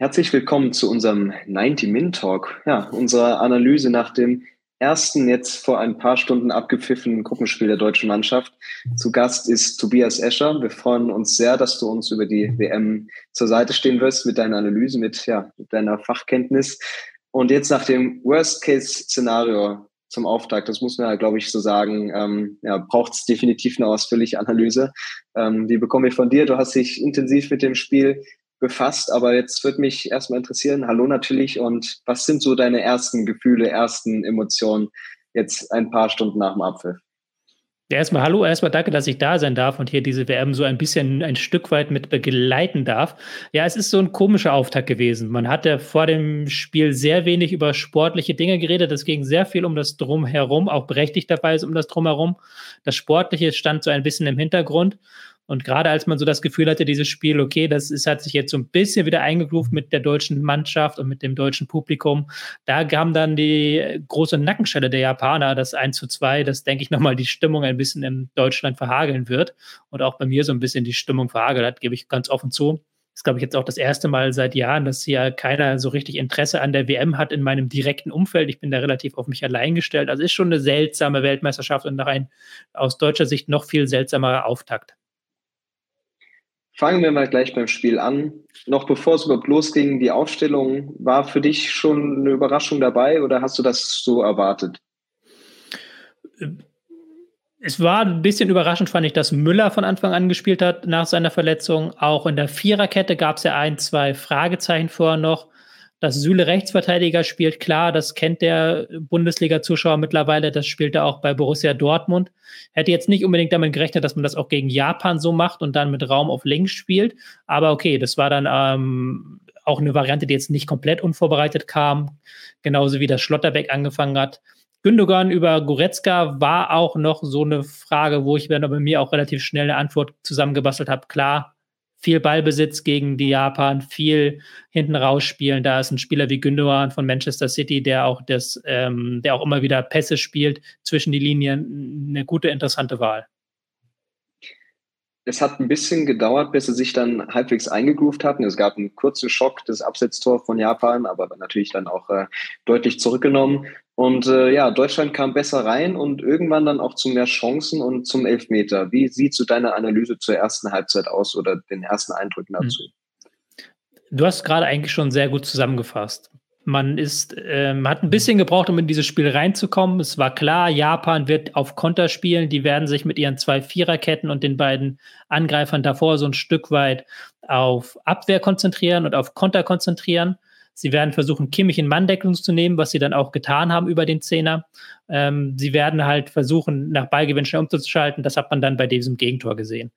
Herzlich willkommen zu unserem 90-Min-Talk, ja, unserer Analyse nach dem ersten jetzt vor ein paar Stunden abgepfiffenen Gruppenspiel der deutschen Mannschaft. Zu Gast ist Tobias Escher. Wir freuen uns sehr, dass du uns über die WM zur Seite stehen wirst mit deiner Analyse, mit, ja, mit deiner Fachkenntnis. Und jetzt nach dem Worst-Case-Szenario zum Auftakt, das muss man ja, glaube ich, so sagen, ähm, ja, braucht es definitiv eine ausführliche Analyse. Ähm, die bekommen wir von dir. Du hast dich intensiv mit dem Spiel befasst, aber jetzt würde mich erstmal interessieren, hallo natürlich, und was sind so deine ersten Gefühle, ersten Emotionen jetzt ein paar Stunden nach dem? Ja, erstmal hallo, erstmal danke, dass ich da sein darf und hier diese WM so ein bisschen ein Stück weit mit begleiten darf. Ja, es ist so ein komischer Auftakt gewesen. Man hat ja vor dem Spiel sehr wenig über sportliche Dinge geredet. Es ging sehr viel um das Drumherum, auch berechtigt dabei ist um das Drumherum. Das Sportliche stand so ein bisschen im Hintergrund. Und gerade als man so das Gefühl hatte, dieses Spiel, okay, das ist, hat sich jetzt so ein bisschen wieder eingegruft mit der deutschen Mannschaft und mit dem deutschen Publikum, da kam dann die große Nackenschelle der Japaner, das 1 zu 2, das denke ich nochmal die Stimmung ein bisschen in Deutschland verhageln wird und auch bei mir so ein bisschen die Stimmung verhagelt hat, gebe ich ganz offen zu. Das ist, glaube ich, jetzt auch das erste Mal seit Jahren, dass hier keiner so richtig Interesse an der WM hat in meinem direkten Umfeld. Ich bin da relativ auf mich allein gestellt. Also ist schon eine seltsame Weltmeisterschaft und nach ein aus deutscher Sicht noch viel seltsamerer Auftakt. Fangen wir mal gleich beim Spiel an. Noch bevor es überhaupt losging, die Aufstellung, war für dich schon eine Überraschung dabei oder hast du das so erwartet? Es war ein bisschen überraschend, fand ich, dass Müller von Anfang an gespielt hat nach seiner Verletzung. Auch in der Viererkette gab es ja ein, zwei Fragezeichen vorher noch dass Süle Rechtsverteidiger spielt, klar, das kennt der Bundesliga-Zuschauer mittlerweile, das spielt er auch bei Borussia Dortmund. Hätte jetzt nicht unbedingt damit gerechnet, dass man das auch gegen Japan so macht und dann mit Raum auf links spielt. Aber okay, das war dann ähm, auch eine Variante, die jetzt nicht komplett unvorbereitet kam, genauso wie das Schlotterbeck angefangen hat. Gündogan über Goretzka war auch noch so eine Frage, wo ich dann bei mir auch relativ schnell eine Antwort zusammengebastelt habe. Klar, viel Ballbesitz gegen die Japan, viel hinten rausspielen. Da ist ein Spieler wie Gündogan von Manchester City, der auch das, ähm, der auch immer wieder Pässe spielt zwischen die Linien. Eine gute, interessante Wahl. Es hat ein bisschen gedauert, bis sie sich dann halbwegs eingegroovt hatten. Es gab einen kurzen Schock, das Absetztor von Japan, aber natürlich dann auch äh, deutlich zurückgenommen. Und äh, ja, Deutschland kam besser rein und irgendwann dann auch zu mehr Chancen und zum Elfmeter. Wie sieht so deine Analyse zur ersten Halbzeit aus oder den ersten Eindrücken hm. dazu? Du hast gerade eigentlich schon sehr gut zusammengefasst. Man ist, ähm, hat ein bisschen gebraucht, um in dieses Spiel reinzukommen. Es war klar, Japan wird auf Konter spielen. Die werden sich mit ihren zwei Viererketten und den beiden Angreifern davor so ein Stück weit auf Abwehr konzentrieren und auf Konter konzentrieren. Sie werden versuchen, Kimmich in Manndeckung zu nehmen, was sie dann auch getan haben über den Zehner. Ähm, sie werden halt versuchen, nach Ballgewinn schnell umzuschalten. Das hat man dann bei diesem Gegentor gesehen.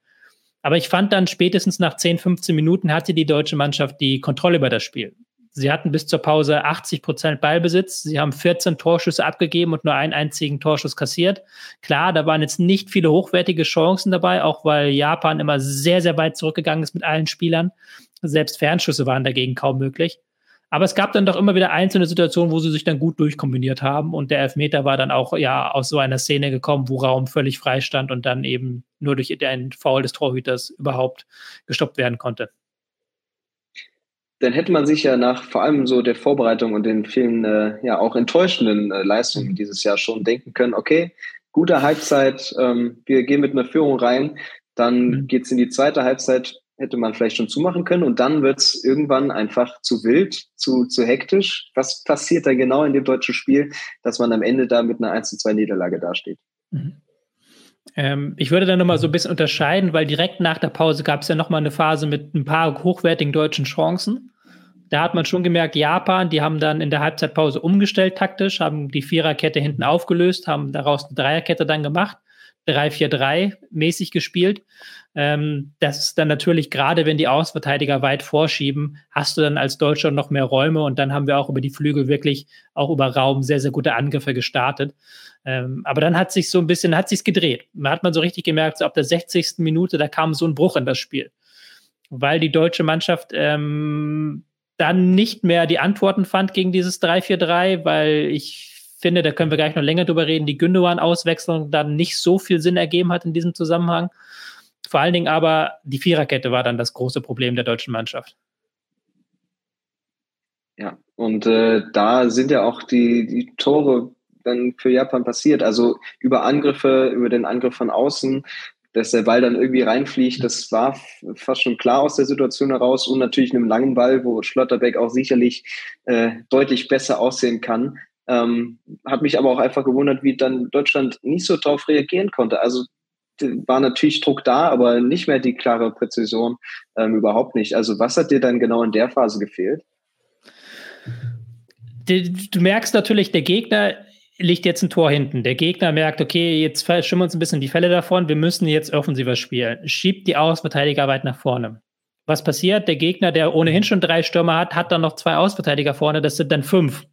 Aber ich fand dann spätestens nach 10, 15 Minuten hatte die deutsche Mannschaft die Kontrolle über das Spiel. Sie hatten bis zur Pause 80 Prozent Ballbesitz. Sie haben 14 Torschüsse abgegeben und nur einen einzigen Torschuss kassiert. Klar, da waren jetzt nicht viele hochwertige Chancen dabei, auch weil Japan immer sehr, sehr weit zurückgegangen ist mit allen Spielern. Selbst Fernschüsse waren dagegen kaum möglich. Aber es gab dann doch immer wieder einzelne Situationen, wo sie sich dann gut durchkombiniert haben. Und der Elfmeter war dann auch ja aus so einer Szene gekommen, wo Raum völlig frei stand und dann eben nur durch den Foul des Torhüters überhaupt gestoppt werden konnte. Dann hätte man sich ja nach vor allem so der Vorbereitung und den vielen äh, ja auch enttäuschenden äh, Leistungen mhm. dieses Jahr schon denken können, okay, gute Halbzeit, ähm, wir gehen mit einer Führung rein, dann mhm. geht es in die zweite Halbzeit, hätte man vielleicht schon zumachen können und dann wird es irgendwann einfach zu wild, zu, zu hektisch. Was passiert da genau in dem deutschen Spiel, dass man am Ende da mit einer 1 zu 2 Niederlage dasteht? Mhm. Ähm, ich würde da nochmal so ein bisschen unterscheiden, weil direkt nach der Pause gab es ja nochmal eine Phase mit ein paar hochwertigen deutschen Chancen. Da hat man schon gemerkt, Japan, die haben dann in der Halbzeitpause umgestellt taktisch, haben die Viererkette hinten aufgelöst, haben daraus eine Dreierkette dann gemacht, 3-4-3 mäßig gespielt. Ähm, das ist dann natürlich, gerade wenn die Außenverteidiger weit vorschieben, hast du dann als Deutscher noch mehr Räume und dann haben wir auch über die Flügel wirklich auch über Raum sehr, sehr gute Angriffe gestartet. Ähm, aber dann hat sich so ein bisschen, hat sich's gedreht. Man hat man so richtig gemerkt, so ab der 60. Minute, da kam so ein Bruch in das Spiel. Weil die deutsche Mannschaft ähm, dann nicht mehr die Antworten fand gegen dieses 3-4-3, weil ich finde, da können wir gleich noch länger drüber reden, die Gündogan-Auswechslung dann nicht so viel Sinn ergeben hat in diesem Zusammenhang. Vor allen Dingen aber die Viererkette war dann das große Problem der deutschen Mannschaft. Ja, und äh, da sind ja auch die, die Tore dann für Japan passiert. Also über Angriffe, über den Angriff von außen, dass der Ball dann irgendwie reinfliegt, das war fast schon klar aus der Situation heraus und natürlich einem langen Ball, wo Schlotterbeck auch sicherlich äh, deutlich besser aussehen kann. Ähm, hat mich aber auch einfach gewundert, wie dann Deutschland nicht so darauf reagieren konnte. Also war natürlich Druck da, aber nicht mehr die klare Präzision, ähm, überhaupt nicht. Also was hat dir dann genau in der Phase gefehlt? Du merkst natürlich, der Gegner liegt jetzt ein Tor hinten. Der Gegner merkt, okay, jetzt schimmen uns ein bisschen die Fälle davon, wir müssen jetzt offensiver spielen. Schiebt die Außenverteidiger weit nach vorne. Was passiert? Der Gegner, der ohnehin schon drei Stürmer hat, hat dann noch zwei Außenverteidiger vorne, das sind dann fünf.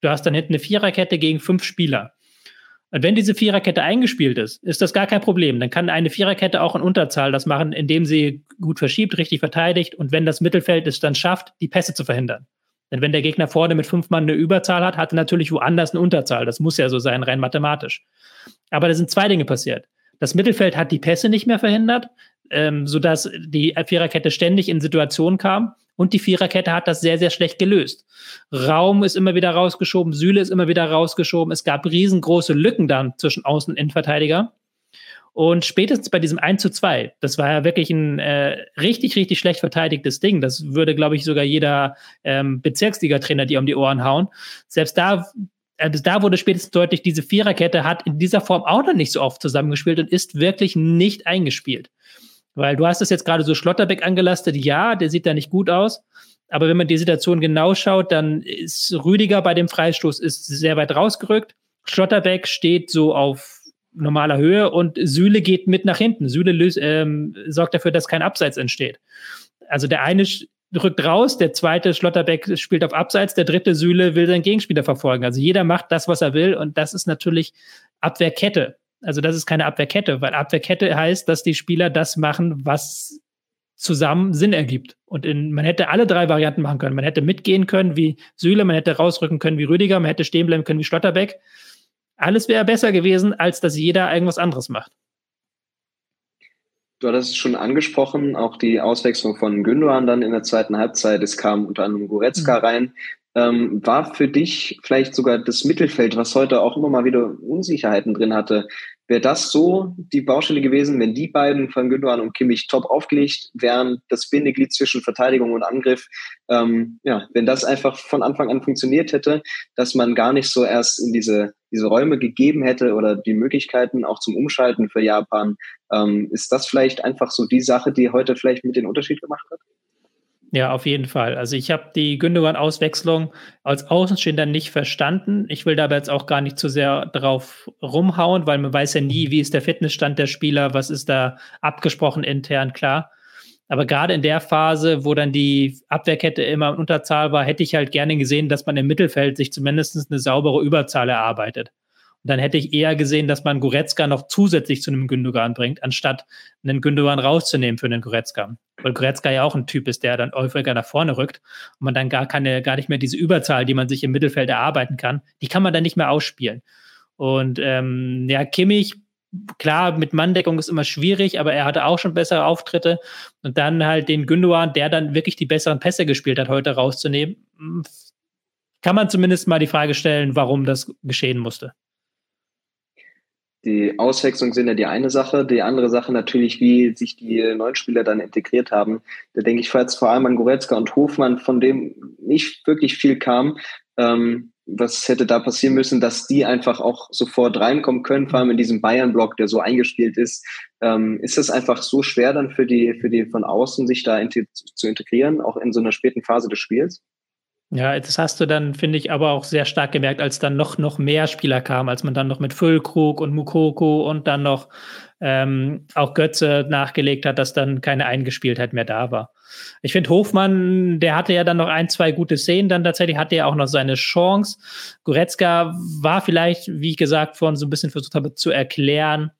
Du hast dann hinten eine Viererkette gegen fünf Spieler. Und wenn diese Viererkette eingespielt ist, ist das gar kein Problem. Dann kann eine Viererkette auch in Unterzahl das machen, indem sie gut verschiebt, richtig verteidigt und wenn das Mittelfeld es dann schafft, die Pässe zu verhindern. Denn wenn der Gegner vorne mit fünf Mann eine Überzahl hat, hat er natürlich woanders eine Unterzahl. Das muss ja so sein, rein mathematisch. Aber da sind zwei Dinge passiert. Das Mittelfeld hat die Pässe nicht mehr verhindert, ähm, sodass die Viererkette ständig in Situationen kam. Und die Viererkette hat das sehr, sehr schlecht gelöst. Raum ist immer wieder rausgeschoben, Süle ist immer wieder rausgeschoben. Es gab riesengroße Lücken dann zwischen Außen- und Innenverteidiger. Und spätestens bei diesem 1 zu 2, das war ja wirklich ein äh, richtig, richtig schlecht verteidigtes Ding. Das würde, glaube ich, sogar jeder ähm, Bezirksliga-Trainer dir um die Ohren hauen. Selbst da, äh, da wurde spätestens deutlich, diese Viererkette hat in dieser Form auch noch nicht so oft zusammengespielt und ist wirklich nicht eingespielt. Weil du hast es jetzt gerade so Schlotterbeck angelastet, ja, der sieht da nicht gut aus. Aber wenn man die Situation genau schaut, dann ist Rüdiger bei dem Freistoß ist sehr weit rausgerückt. Schlotterbeck steht so auf normaler Höhe und Süle geht mit nach hinten. Löst, ähm, sorgt dafür, dass kein Abseits entsteht. Also der eine rückt raus, der zweite Schlotterbeck spielt auf Abseits, der dritte Süle will seinen Gegenspieler verfolgen. Also jeder macht das, was er will und das ist natürlich Abwehrkette. Also das ist keine Abwehrkette, weil Abwehrkette heißt, dass die Spieler das machen, was zusammen Sinn ergibt. Und in, man hätte alle drei Varianten machen können. Man hätte mitgehen können wie Süle, man hätte rausrücken können wie Rüdiger, man hätte stehen bleiben können wie Schlotterbeck. Alles wäre besser gewesen, als dass jeder irgendwas anderes macht. Du hattest es schon angesprochen, auch die Auswechslung von Gündogan dann in der zweiten Halbzeit. Es kam unter anderem Goretzka mhm. rein. Ähm, war für dich vielleicht sogar das Mittelfeld, was heute auch immer mal wieder Unsicherheiten drin hatte, Wäre das so die Baustelle gewesen, wenn die beiden von Gündogan und Kimmich top aufgelegt wären, das Bindeglied zwischen Verteidigung und Angriff, ähm, ja, wenn das einfach von Anfang an funktioniert hätte, dass man gar nicht so erst in diese, diese Räume gegeben hätte oder die Möglichkeiten auch zum Umschalten für Japan, ähm, ist das vielleicht einfach so die Sache, die heute vielleicht mit den Unterschied gemacht hat? Ja, auf jeden Fall. Also ich habe die Gündogan-Auswechslung als Außenstehender nicht verstanden. Ich will dabei jetzt auch gar nicht zu sehr drauf rumhauen, weil man weiß ja nie, wie ist der Fitnessstand der Spieler, was ist da abgesprochen intern, klar. Aber gerade in der Phase, wo dann die Abwehrkette immer in Unterzahl war, hätte ich halt gerne gesehen, dass man im Mittelfeld sich zumindest eine saubere Überzahl erarbeitet. Dann hätte ich eher gesehen, dass man Goretzka noch zusätzlich zu einem Gündogan bringt, anstatt einen Gündogan rauszunehmen für einen Goretzka. Weil Goretzka ja auch ein Typ ist, der dann häufiger nach vorne rückt und man dann gar keine, gar nicht mehr diese Überzahl, die man sich im Mittelfeld erarbeiten kann, die kann man dann nicht mehr ausspielen. Und ähm, ja, Kimmich, klar, mit Manndeckung ist immer schwierig, aber er hatte auch schon bessere Auftritte. Und dann halt den Gündogan, der dann wirklich die besseren Pässe gespielt hat, heute rauszunehmen, kann man zumindest mal die Frage stellen, warum das geschehen musste die Auswechslung sind ja die eine Sache. Die andere Sache natürlich, wie sich die neuen Spieler dann integriert haben. Da denke ich jetzt vor allem an Goretzka und Hofmann, von dem nicht wirklich viel kam. Ähm, was hätte da passieren müssen, dass die einfach auch sofort reinkommen können, vor allem in diesem Bayern-Block, der so eingespielt ist. Ähm, ist es einfach so schwer dann für die, für die von außen, sich da in, zu integrieren, auch in so einer späten Phase des Spiels? Ja, das hast du dann, finde ich, aber auch sehr stark gemerkt, als dann noch, noch mehr Spieler kamen, als man dann noch mit Füllkrug und Mukoko und dann noch ähm, auch Götze nachgelegt hat, dass dann keine Eingespieltheit mehr da war. Ich finde, Hofmann, der hatte ja dann noch ein, zwei gute Szenen, dann tatsächlich hatte er auch noch seine Chance. Goretzka war vielleicht, wie ich gesagt vorhin so ein bisschen versucht habe zu erklären,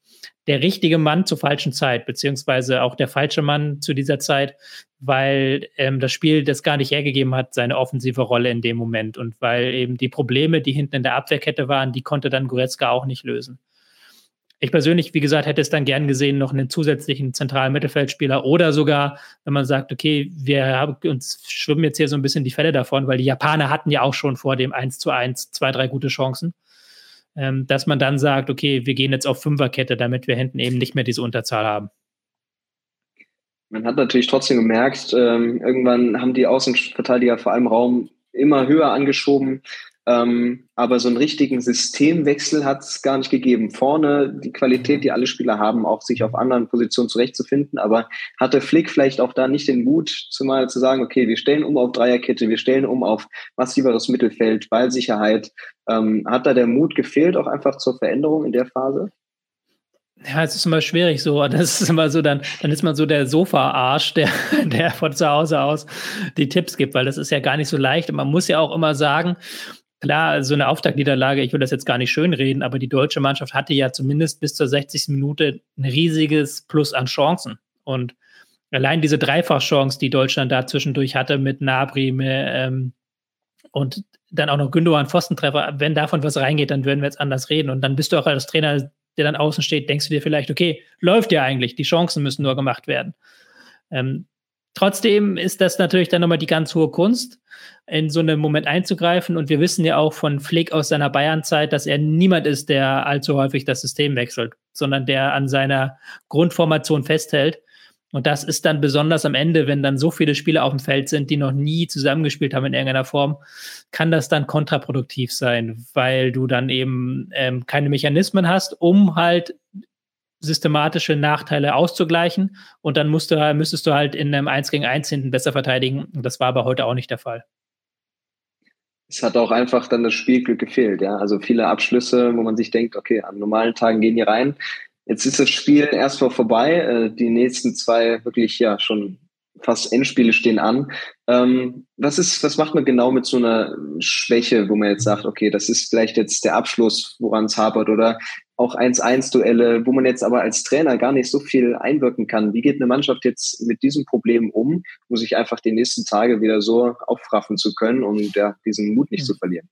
der richtige Mann zur falschen Zeit, beziehungsweise auch der falsche Mann zu dieser Zeit, weil ähm, das Spiel das gar nicht hergegeben hat, seine offensive Rolle in dem Moment und weil eben die Probleme, die hinten in der Abwehrkette waren, die konnte dann Goretzka auch nicht lösen. Ich persönlich, wie gesagt, hätte es dann gern gesehen, noch einen zusätzlichen zentralen Mittelfeldspieler oder sogar, wenn man sagt, okay, wir haben uns schwimmen jetzt hier so ein bisschen die Fälle davon, weil die Japaner hatten ja auch schon vor dem 1 zu 1 zwei, drei gute Chancen, ähm, dass man dann sagt, okay, wir gehen jetzt auf Fünferkette, damit wir hinten eben nicht mehr diese Unterzahl haben. Man hat natürlich trotzdem gemerkt, ähm, irgendwann haben die Außenverteidiger vor allem Raum immer höher angeschoben. Ähm, aber so einen richtigen Systemwechsel hat es gar nicht gegeben. Vorne die Qualität, die alle Spieler haben, auch sich auf anderen Positionen zurechtzufinden. Aber hatte Flick vielleicht auch da nicht den Mut, zumal zu sagen, okay, wir stellen um auf Dreierkette, wir stellen um auf massiveres Mittelfeld, Ballsicherheit. Ähm, hat da der Mut gefehlt, auch einfach zur Veränderung in der Phase? Ja, es ist immer schwierig so. Das ist immer so, dann, dann ist man so der Sofa-Arsch, der, der von zu Hause aus die Tipps gibt, weil das ist ja gar nicht so leicht. Und man muss ja auch immer sagen, Klar, so eine Auftaktniederlage, ich will das jetzt gar nicht schönreden, aber die deutsche Mannschaft hatte ja zumindest bis zur 60. Minute ein riesiges Plus an Chancen. Und allein diese Dreifachchance, die Deutschland da zwischendurch hatte mit Nabri ähm, und dann auch noch Gündogan Pfostentreffer, wenn davon was reingeht, dann würden wir jetzt anders reden. Und dann bist du auch als Trainer, der dann außen steht, denkst du dir vielleicht, okay, läuft ja eigentlich, die Chancen müssen nur gemacht werden. Ähm, Trotzdem ist das natürlich dann nochmal die ganz hohe Kunst, in so einen Moment einzugreifen. Und wir wissen ja auch von Flick aus seiner Bayern-Zeit, dass er niemand ist, der allzu häufig das System wechselt, sondern der an seiner Grundformation festhält. Und das ist dann besonders am Ende, wenn dann so viele Spieler auf dem Feld sind, die noch nie zusammengespielt haben in irgendeiner Form, kann das dann kontraproduktiv sein, weil du dann eben ähm, keine Mechanismen hast, um halt systematische Nachteile auszugleichen. Und dann musst du, müsstest du halt in einem 1 gegen 1 hinten besser verteidigen. Und das war aber heute auch nicht der Fall. Es hat auch einfach dann das Spielglück gefehlt, ja. Also viele Abschlüsse, wo man sich denkt, okay, an normalen Tagen gehen die rein. Jetzt ist das Spiel erstmal vorbei. Äh, die nächsten zwei wirklich ja schon fast Endspiele stehen an. Ähm, was ist, was macht man genau mit so einer Schwäche, wo man jetzt sagt, okay, das ist vielleicht jetzt der Abschluss, woran es hapert oder auch 1-1-Duelle, wo man jetzt aber als Trainer gar nicht so viel einwirken kann. Wie geht eine Mannschaft jetzt mit diesem Problem um, um sich einfach die nächsten Tage wieder so aufraffen zu können und ja, diesen Mut nicht mhm. zu verlieren?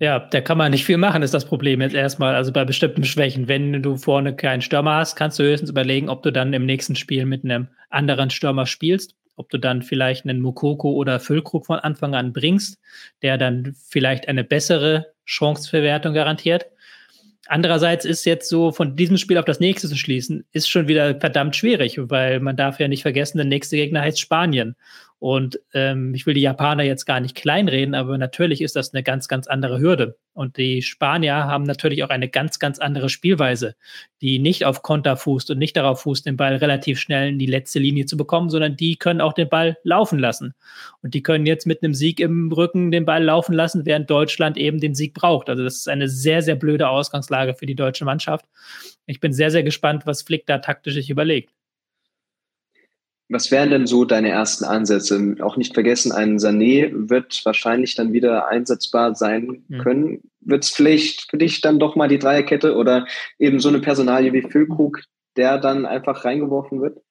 Ja, da kann man nicht viel machen, ist das Problem jetzt erstmal. Also bei bestimmten Schwächen. Wenn du vorne keinen Stürmer hast, kannst du höchstens überlegen, ob du dann im nächsten Spiel mit einem anderen Stürmer spielst. Ob du dann vielleicht einen Mukoko oder Füllkrug von Anfang an bringst, der dann vielleicht eine bessere Chanceverwertung garantiert. Andererseits ist jetzt so von diesem Spiel auf das nächste zu schließen, ist schon wieder verdammt schwierig, weil man darf ja nicht vergessen, der nächste Gegner heißt Spanien. Und ähm, ich will die Japaner jetzt gar nicht kleinreden, aber natürlich ist das eine ganz, ganz andere Hürde. Und die Spanier haben natürlich auch eine ganz, ganz andere Spielweise, die nicht auf Konter fußt und nicht darauf fußt, den Ball relativ schnell in die letzte Linie zu bekommen, sondern die können auch den Ball laufen lassen. Und die können jetzt mit einem Sieg im Rücken den Ball laufen lassen, während Deutschland eben den Sieg braucht. Also das ist eine sehr, sehr blöde Ausgangslage für die deutsche Mannschaft. Ich bin sehr, sehr gespannt, was Flick da taktisch sich überlegt. Was wären denn so deine ersten Ansätze? Auch nicht vergessen, ein Sané wird wahrscheinlich dann wieder einsetzbar sein mhm. können. Wird es vielleicht für dich dann doch mal die Dreierkette oder eben so eine Personalie wie Füllkrug, der dann einfach reingeworfen wird?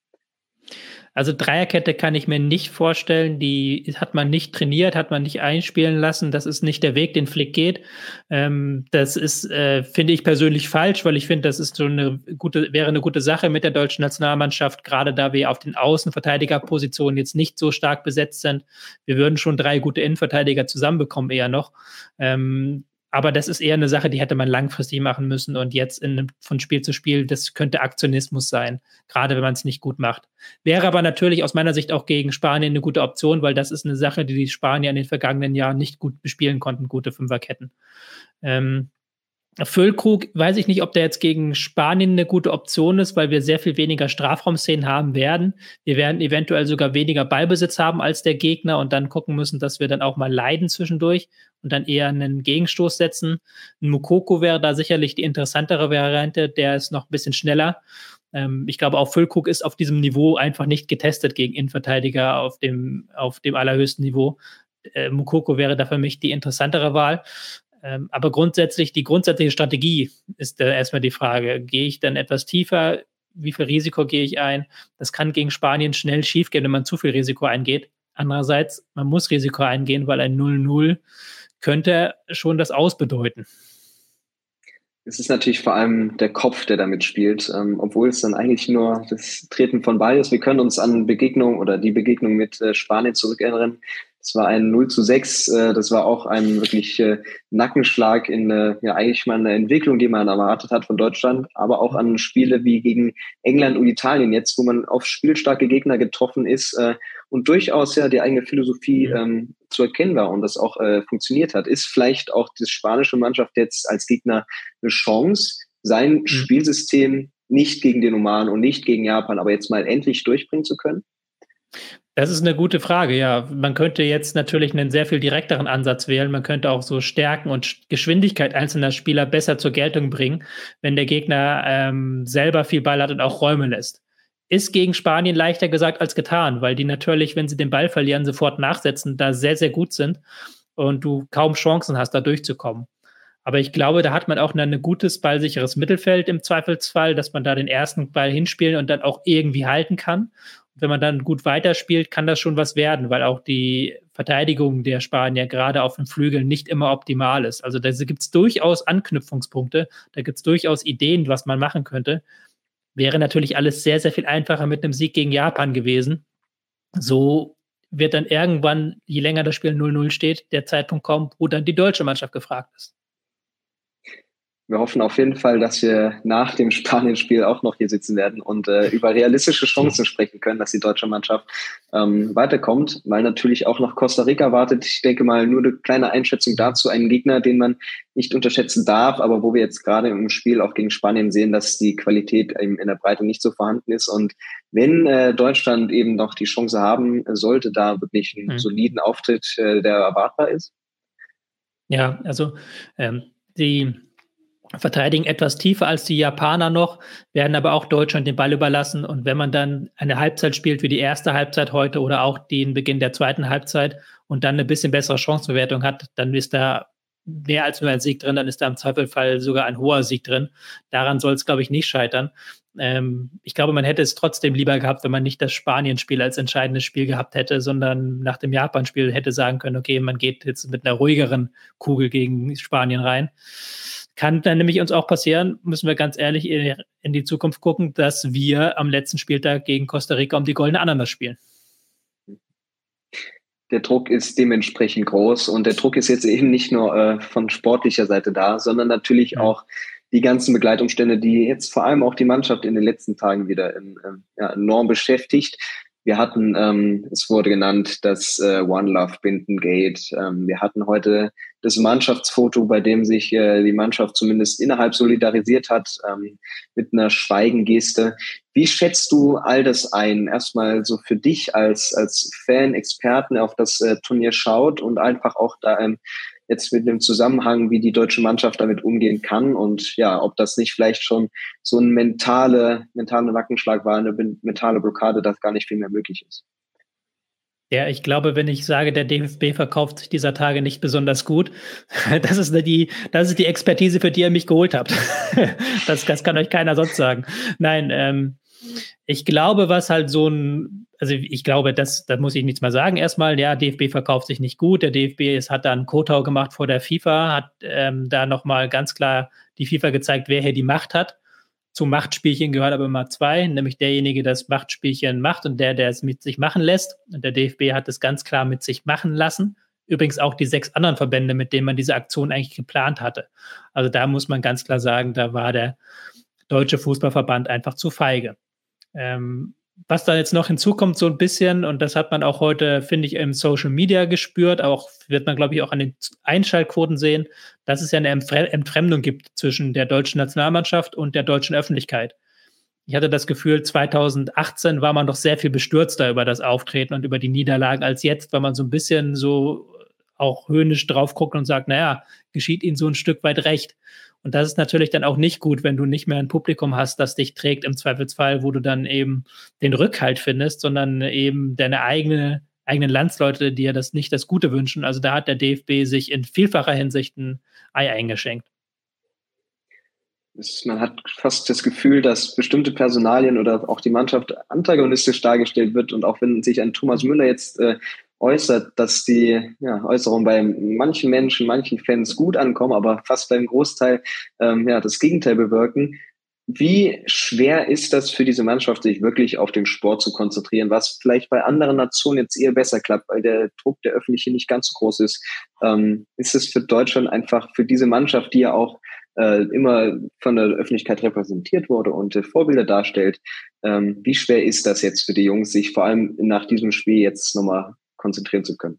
Also Dreierkette kann ich mir nicht vorstellen. Die hat man nicht trainiert, hat man nicht einspielen lassen. Das ist nicht der Weg, den Flick geht. Ähm, das ist, äh, finde ich persönlich falsch, weil ich finde, das ist so eine gute, wäre eine gute Sache mit der deutschen Nationalmannschaft, gerade da wir auf den Außenverteidigerpositionen jetzt nicht so stark besetzt sind. Wir würden schon drei gute Innenverteidiger zusammenbekommen, eher noch. Ähm, aber das ist eher eine Sache, die hätte man langfristig machen müssen und jetzt in, von Spiel zu Spiel, das könnte Aktionismus sein, gerade wenn man es nicht gut macht. Wäre aber natürlich aus meiner Sicht auch gegen Spanien eine gute Option, weil das ist eine Sache, die die Spanier in den vergangenen Jahren nicht gut bespielen konnten, gute Fünferketten. Ähm, Füllkrug, weiß ich nicht, ob der jetzt gegen Spanien eine gute Option ist, weil wir sehr viel weniger Strafraumszenen haben werden. Wir werden eventuell sogar weniger Ballbesitz haben als der Gegner und dann gucken müssen, dass wir dann auch mal leiden zwischendurch und dann eher einen Gegenstoß setzen. Ein Mukoko wäre da sicherlich die interessantere Variante, der ist noch ein bisschen schneller. Ähm, ich glaube, auch Füllkrug ist auf diesem Niveau einfach nicht getestet gegen Innenverteidiger auf dem, auf dem allerhöchsten Niveau. Äh, Mukoko wäre da für mich die interessantere Wahl. Ähm, aber grundsätzlich, die grundsätzliche Strategie ist äh, erstmal die Frage, gehe ich dann etwas tiefer? Wie viel Risiko gehe ich ein? Das kann gegen Spanien schnell schiefgehen, wenn man zu viel Risiko eingeht. Andererseits, man muss Risiko eingehen, weil ein 0-0 könnte schon das ausbedeuten. Es ist natürlich vor allem der Kopf, der damit spielt, ähm, obwohl es dann eigentlich nur das Treten von Ball ist. Wir können uns an Begegnung oder die Begegnung mit äh, Spanien zurückerinnern. Es war ein 0 zu 6. Äh, das war auch ein wirklich äh, Nackenschlag in äh, ja eigentlich mal eine Entwicklung, die man erwartet hat von Deutschland, aber auch an Spiele wie gegen England und Italien jetzt, wo man auf spielstarke Gegner getroffen ist äh, und durchaus ja die eigene Philosophie ähm, zu erkennen war und das auch äh, funktioniert hat. Ist vielleicht auch die spanische Mannschaft jetzt als Gegner eine Chance, sein mhm. Spielsystem nicht gegen den Oman und nicht gegen Japan, aber jetzt mal endlich durchbringen zu können? Das ist eine gute Frage, ja. Man könnte jetzt natürlich einen sehr viel direkteren Ansatz wählen. Man könnte auch so Stärken und Geschwindigkeit einzelner Spieler besser zur Geltung bringen, wenn der Gegner ähm, selber viel Ball hat und auch Räume lässt. Ist gegen Spanien leichter gesagt als getan, weil die natürlich, wenn sie den Ball verlieren, sofort nachsetzen, da sehr, sehr gut sind und du kaum Chancen hast, da durchzukommen. Aber ich glaube, da hat man auch ein gutes, ballsicheres Mittelfeld im Zweifelsfall, dass man da den ersten Ball hinspielen und dann auch irgendwie halten kann. Und wenn man dann gut weiterspielt, kann das schon was werden, weil auch die Verteidigung der Spanier gerade auf den Flügeln nicht immer optimal ist. Also da gibt es durchaus Anknüpfungspunkte, da gibt es durchaus Ideen, was man machen könnte. Wäre natürlich alles sehr, sehr viel einfacher mit einem Sieg gegen Japan gewesen. So wird dann irgendwann, je länger das Spiel 0-0 steht, der Zeitpunkt kommen, wo dann die deutsche Mannschaft gefragt ist wir hoffen auf jeden Fall, dass wir nach dem Spanien-Spiel auch noch hier sitzen werden und äh, über realistische Chancen sprechen können, dass die deutsche Mannschaft ähm, weiterkommt, weil natürlich auch noch Costa Rica wartet. Ich denke mal, nur eine kleine Einschätzung dazu. Ein Gegner, den man nicht unterschätzen darf, aber wo wir jetzt gerade im Spiel auch gegen Spanien sehen, dass die Qualität in der Breite nicht so vorhanden ist. Und wenn äh, Deutschland eben noch die Chance haben sollte, da wirklich einen mhm. soliden Auftritt, äh, der erwartbar ist. Ja, also ähm, die verteidigen etwas tiefer als die Japaner noch, werden aber auch Deutschland den Ball überlassen. Und wenn man dann eine Halbzeit spielt wie die erste Halbzeit heute oder auch den Beginn der zweiten Halbzeit und dann eine bisschen bessere Chancenbewertung hat, dann ist da mehr als nur ein Sieg drin, dann ist da im Zweifelfall sogar ein hoher Sieg drin. Daran soll es, glaube ich, nicht scheitern. Ähm, ich glaube, man hätte es trotzdem lieber gehabt, wenn man nicht das Spanien-Spiel als entscheidendes Spiel gehabt hätte, sondern nach dem Japan-Spiel hätte sagen können, okay, man geht jetzt mit einer ruhigeren Kugel gegen Spanien rein. Kann dann nämlich uns auch passieren, müssen wir ganz ehrlich in die Zukunft gucken, dass wir am letzten Spieltag gegen Costa Rica um die goldene Ananas spielen. Der Druck ist dementsprechend groß und der Druck ist jetzt eben nicht nur äh, von sportlicher Seite da, sondern natürlich ja. auch die ganzen Begleitumstände, die jetzt vor allem auch die Mannschaft in den letzten Tagen wieder in, äh, ja, enorm beschäftigt. Wir hatten, ähm, es wurde genannt, das äh, One Love Bindengate. Ähm, wir hatten heute das Mannschaftsfoto, bei dem sich äh, die Mannschaft zumindest innerhalb solidarisiert hat, ähm, mit einer Schweigengeste. Wie schätzt du all das ein? Erstmal so für dich als, als Fan, Experten auf das äh, Turnier schaut und einfach auch da ähm, jetzt mit dem Zusammenhang, wie die deutsche Mannschaft damit umgehen kann und ja, ob das nicht vielleicht schon so ein mentale, mentale Nackenschlag war, eine mentale Blockade, dass gar nicht viel mehr möglich ist. Ja, ich glaube, wenn ich sage, der DFB verkauft sich dieser Tage nicht besonders gut, das ist die, das ist die Expertise, für die ihr mich geholt habt. das, das kann euch keiner sonst sagen. Nein, ähm, ich glaube, was halt so ein, also ich glaube, das, da muss ich nichts mehr sagen. Erstmal, ja, DFB verkauft sich nicht gut. Der DFB ist, hat da einen Kotau gemacht vor der FIFA, hat ähm, da nochmal ganz klar die FIFA gezeigt, wer hier die Macht hat. Zum Machtspielchen gehört aber immer zwei, nämlich derjenige, der das Machtspielchen macht und der, der es mit sich machen lässt. Und der DFB hat es ganz klar mit sich machen lassen. Übrigens auch die sechs anderen Verbände, mit denen man diese Aktion eigentlich geplant hatte. Also da muss man ganz klar sagen, da war der Deutsche Fußballverband einfach zu feige. Ähm, was da jetzt noch hinzukommt, so ein bisschen, und das hat man auch heute, finde ich, im Social Media gespürt, auch wird man, glaube ich, auch an den Einschaltquoten sehen, dass es ja eine Entfremdung gibt zwischen der deutschen Nationalmannschaft und der deutschen Öffentlichkeit. Ich hatte das Gefühl, 2018 war man doch sehr viel bestürzter über das Auftreten und über die Niederlagen als jetzt, weil man so ein bisschen so auch höhnisch drauf guckt und sagt, naja, geschieht ihnen so ein Stück weit recht. Und das ist natürlich dann auch nicht gut, wenn du nicht mehr ein Publikum hast, das dich trägt im Zweifelsfall, wo du dann eben den Rückhalt findest, sondern eben deine eigene, eigenen Landsleute, die ja das nicht das Gute wünschen. Also da hat der DFB sich in vielfacher Hinsicht ein Ei eingeschenkt. Man hat fast das Gefühl, dass bestimmte Personalien oder auch die Mannschaft antagonistisch dargestellt wird. Und auch wenn sich ein Thomas Müller jetzt äh, äußert, dass die ja, Äußerungen bei manchen Menschen, manchen Fans gut ankommen, aber fast beim Großteil ähm, ja, das Gegenteil bewirken. Wie schwer ist das für diese Mannschaft, sich wirklich auf den Sport zu konzentrieren, was vielleicht bei anderen Nationen jetzt eher besser klappt, weil der Druck der Öffentliche nicht ganz so groß ist? Ähm, ist es für Deutschland einfach, für diese Mannschaft, die ja auch äh, immer von der Öffentlichkeit repräsentiert wurde und äh, Vorbilder darstellt, ähm, wie schwer ist das jetzt für die Jungs, sich vor allem nach diesem Spiel jetzt nochmal konzentrieren zu können?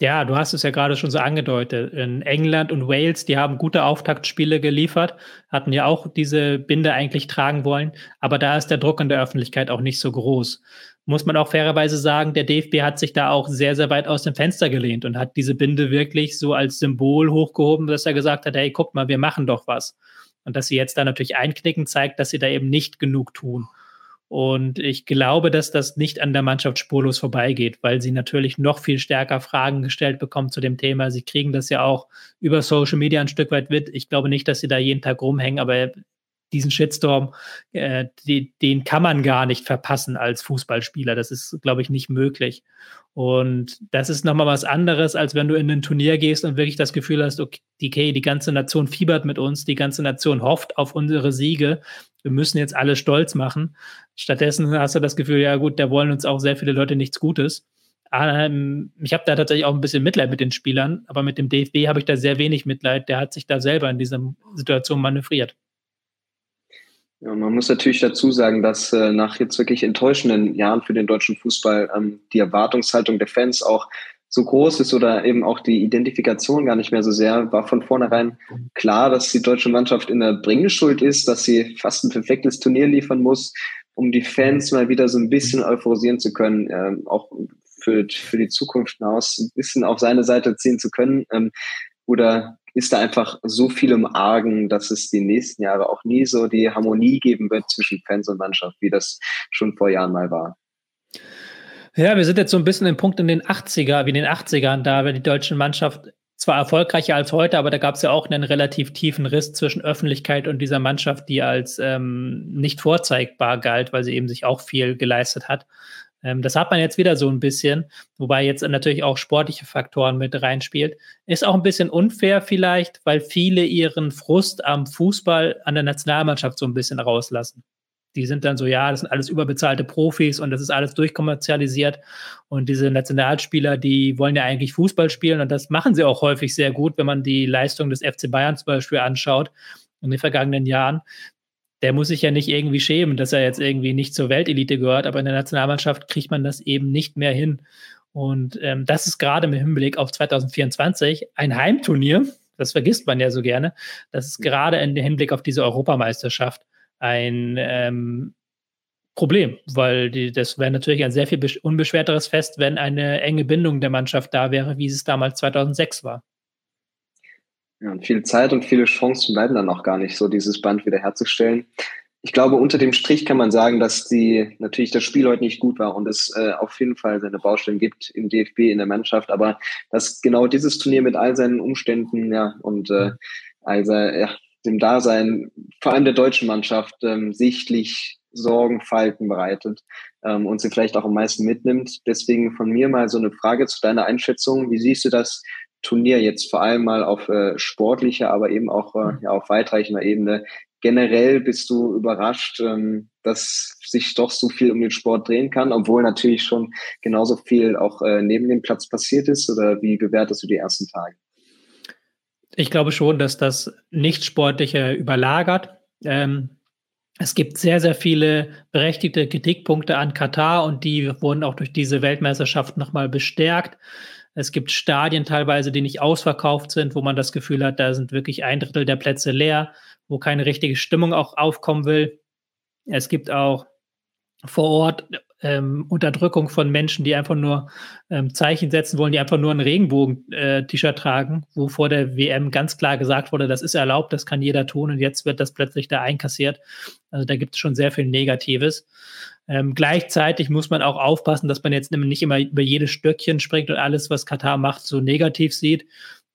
Ja, du hast es ja gerade schon so angedeutet. In England und Wales, die haben gute Auftaktspiele geliefert, hatten ja auch diese Binde eigentlich tragen wollen, aber da ist der Druck in der Öffentlichkeit auch nicht so groß. Muss man auch fairerweise sagen, der DFB hat sich da auch sehr, sehr weit aus dem Fenster gelehnt und hat diese Binde wirklich so als Symbol hochgehoben, dass er gesagt hat, hey, guck mal, wir machen doch was. Und dass sie jetzt da natürlich einknicken, zeigt, dass sie da eben nicht genug tun. Und ich glaube, dass das nicht an der Mannschaft spurlos vorbeigeht, weil sie natürlich noch viel stärker Fragen gestellt bekommen zu dem Thema. Sie kriegen das ja auch über Social Media ein Stück weit mit. Ich glaube nicht, dass sie da jeden Tag rumhängen, aber diesen Shitstorm, äh, die, den kann man gar nicht verpassen als Fußballspieler. Das ist, glaube ich, nicht möglich. Und das ist nochmal was anderes, als wenn du in ein Turnier gehst und wirklich das Gefühl hast, okay, die ganze Nation fiebert mit uns, die ganze Nation hofft auf unsere Siege. Wir müssen jetzt alle stolz machen. Stattdessen hast du das Gefühl, ja gut, da wollen uns auch sehr viele Leute nichts Gutes. Ähm, ich habe da tatsächlich auch ein bisschen Mitleid mit den Spielern, aber mit dem DFB habe ich da sehr wenig Mitleid. Der hat sich da selber in dieser Situation manövriert. Ja, man muss natürlich dazu sagen, dass äh, nach jetzt wirklich enttäuschenden Jahren für den deutschen Fußball ähm, die Erwartungshaltung der Fans auch so groß ist oder eben auch die Identifikation gar nicht mehr so sehr, war von vornherein klar, dass die deutsche Mannschaft in der Bringeschuld ist, dass sie fast ein perfektes Turnier liefern muss, um die Fans mal wieder so ein bisschen euphorisieren zu können, ähm, auch für, für die Zukunft hinaus ein bisschen auf seine Seite ziehen zu können. Ähm, oder ist da einfach so viel im Argen, dass es die nächsten Jahre auch nie so die Harmonie geben wird zwischen Fans und Mannschaft, wie das schon vor Jahren mal war. Ja, wir sind jetzt so ein bisschen im Punkt in den 80er, wie in den 80ern, da war die deutsche Mannschaft zwar erfolgreicher als heute, aber da gab es ja auch einen relativ tiefen Riss zwischen Öffentlichkeit und dieser Mannschaft, die als ähm, nicht vorzeigbar galt, weil sie eben sich auch viel geleistet hat. Ähm, das hat man jetzt wieder so ein bisschen, wobei jetzt natürlich auch sportliche Faktoren mit reinspielt. Ist auch ein bisschen unfair vielleicht, weil viele ihren Frust am Fußball an der Nationalmannschaft so ein bisschen rauslassen. Die sind dann so, ja, das sind alles überbezahlte Profis und das ist alles durchkommerzialisiert. Und diese Nationalspieler, die wollen ja eigentlich Fußball spielen und das machen sie auch häufig sehr gut, wenn man die Leistung des FC Bayern zum Beispiel anschaut in den vergangenen Jahren der muss sich ja nicht irgendwie schämen, dass er jetzt irgendwie nicht zur Weltelite gehört, aber in der Nationalmannschaft kriegt man das eben nicht mehr hin. Und ähm, das ist gerade mit Hinblick auf 2024 ein Heimturnier, das vergisst man ja so gerne, das ist gerade im Hinblick auf diese Europameisterschaft ein ähm, Problem, weil die, das wäre natürlich ein sehr viel unbeschwerteres Fest, wenn eine enge Bindung der Mannschaft da wäre, wie es damals 2006 war. Ja, und viel Zeit und viele Chancen bleiben dann auch gar nicht, so dieses Band wiederherzustellen. Ich glaube, unter dem Strich kann man sagen, dass die natürlich das Spiel heute nicht gut war und es äh, auf jeden Fall seine Baustellen gibt im DFB, in der Mannschaft, aber dass genau dieses Turnier mit all seinen Umständen, ja, und äh, also, ja, dem Dasein, vor allem der deutschen Mannschaft, ähm, sichtlich Sorgenfalten bereitet ähm, und sie vielleicht auch am meisten mitnimmt. Deswegen von mir mal so eine Frage zu deiner Einschätzung. Wie siehst du das Turnier jetzt vor allem mal auf äh, sportlicher, aber eben auch äh, ja, auf weitreichender Ebene. Generell bist du überrascht, ähm, dass sich doch so viel um den Sport drehen kann, obwohl natürlich schon genauso viel auch äh, neben dem Platz passiert ist? Oder wie bewertest du die ersten Tage? Ich glaube schon, dass das Nicht-Sportliche überlagert. Ähm, es gibt sehr, sehr viele berechtigte Kritikpunkte an Katar und die wurden auch durch diese Weltmeisterschaft nochmal bestärkt. Es gibt Stadien teilweise, die nicht ausverkauft sind, wo man das Gefühl hat, da sind wirklich ein Drittel der Plätze leer, wo keine richtige Stimmung auch aufkommen will. Es gibt auch vor Ort ähm, Unterdrückung von Menschen, die einfach nur ähm, Zeichen setzen wollen, die einfach nur ein Regenbogen-T-Shirt äh, tragen, wo vor der WM ganz klar gesagt wurde, das ist erlaubt, das kann jeder tun und jetzt wird das plötzlich da einkassiert. Also da gibt es schon sehr viel Negatives. Ähm, gleichzeitig muss man auch aufpassen, dass man jetzt nicht immer über jedes Stöckchen springt und alles, was Katar macht, so negativ sieht.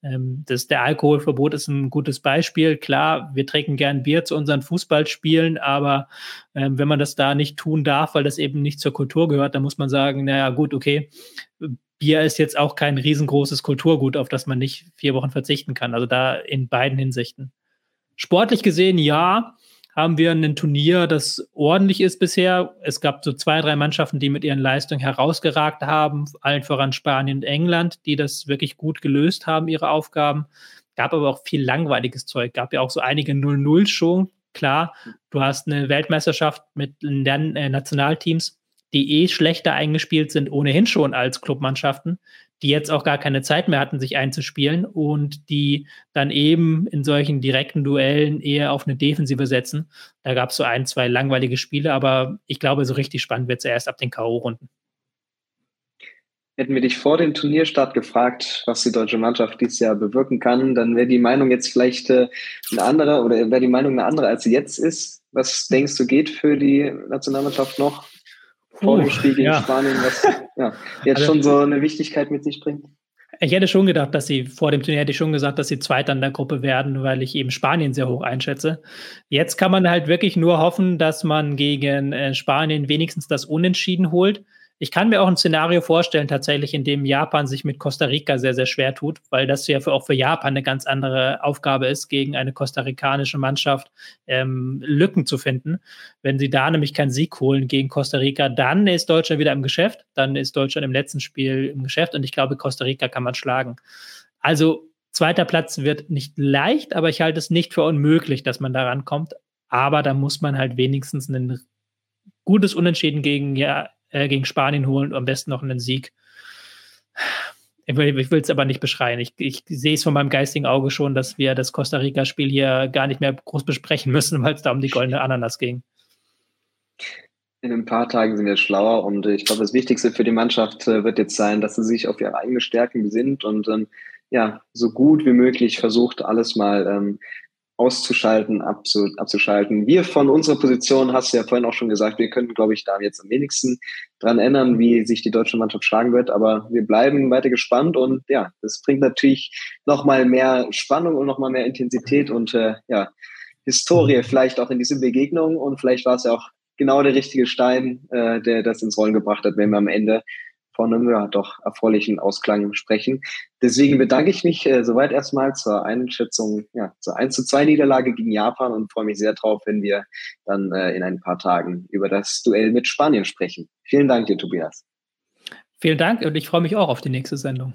Ähm, das, der Alkoholverbot ist ein gutes Beispiel. Klar, wir trinken gern Bier zu unseren Fußballspielen, aber ähm, wenn man das da nicht tun darf, weil das eben nicht zur Kultur gehört, dann muss man sagen, naja, gut, okay, Bier ist jetzt auch kein riesengroßes Kulturgut, auf das man nicht vier Wochen verzichten kann. Also da in beiden Hinsichten. Sportlich gesehen, ja, haben wir ein Turnier, das ordentlich ist bisher. Es gab so zwei, drei Mannschaften, die mit ihren Leistungen herausgeragt haben, allen voran Spanien und England, die das wirklich gut gelöst haben, ihre Aufgaben. Gab aber auch viel langweiliges Zeug. Gab ja auch so einige 0-0 schon. Klar, du hast eine Weltmeisterschaft mit äh, Nationalteams, die eh schlechter eingespielt sind, ohnehin schon als Clubmannschaften die jetzt auch gar keine Zeit mehr hatten, sich einzuspielen und die dann eben in solchen direkten Duellen eher auf eine Defensive setzen. Da gab es so ein, zwei langweilige Spiele, aber ich glaube, so richtig spannend wird es erst ab den K.O.-Runden. Hätten wir dich vor dem Turnierstart gefragt, was die deutsche Mannschaft dieses Jahr bewirken kann, dann wäre die Meinung jetzt vielleicht äh, eine andere oder wäre die Meinung eine andere, als sie jetzt ist. Was denkst du, geht für die Nationalmannschaft noch? Vor dem Spiel gegen ja. Spanien, was ja, jetzt also, schon so eine Wichtigkeit mit sich bringt? Ich hätte schon gedacht, dass sie vor dem Turnier hätte ich schon gesagt, dass sie Zweiter in der Gruppe werden, weil ich eben Spanien sehr hoch einschätze. Jetzt kann man halt wirklich nur hoffen, dass man gegen äh, Spanien wenigstens das Unentschieden holt. Ich kann mir auch ein Szenario vorstellen, tatsächlich, in dem Japan sich mit Costa Rica sehr, sehr schwer tut, weil das ja für, auch für Japan eine ganz andere Aufgabe ist, gegen eine kostarikanische Mannschaft ähm, Lücken zu finden. Wenn sie da nämlich keinen Sieg holen gegen Costa Rica, dann ist Deutschland wieder im Geschäft. Dann ist Deutschland im letzten Spiel im Geschäft und ich glaube, Costa Rica kann man schlagen. Also, zweiter Platz wird nicht leicht, aber ich halte es nicht für unmöglich, dass man da rankommt. Aber da muss man halt wenigstens ein gutes Unentschieden gegen ja, äh, gegen Spanien holen und am besten noch einen Sieg. Ich will es aber nicht beschreien. Ich, ich sehe es von meinem geistigen Auge schon, dass wir das Costa Rica-Spiel hier gar nicht mehr groß besprechen müssen, weil es da um die goldene Ananas ging. In ein paar Tagen sind wir schlauer und ich glaube, das Wichtigste für die Mannschaft äh, wird jetzt sein, dass sie sich auf ihre eigenen Stärken besinnt und ähm, ja, so gut wie möglich versucht, alles mal ähm, auszuschalten, abzu, abzuschalten. Wir von unserer Position, hast du ja vorhin auch schon gesagt, wir können, glaube ich, da jetzt am wenigsten dran ändern, wie sich die deutsche Mannschaft schlagen wird. Aber wir bleiben weiter gespannt und ja, das bringt natürlich nochmal mehr Spannung und nochmal mehr Intensität und äh, ja, Historie vielleicht auch in diese Begegnung und vielleicht war es ja auch genau der richtige Stein, äh, der das ins Rollen gebracht hat, wenn wir am Ende von einem ja, doch erfreulichen Ausklang sprechen. Deswegen bedanke ich mich äh, soweit erstmal zur Einschätzung, ja, zur 1 zu 2 Niederlage gegen Japan und freue mich sehr drauf, wenn wir dann äh, in ein paar Tagen über das Duell mit Spanien sprechen. Vielen Dank dir, Tobias. Vielen Dank und ich freue mich auch auf die nächste Sendung.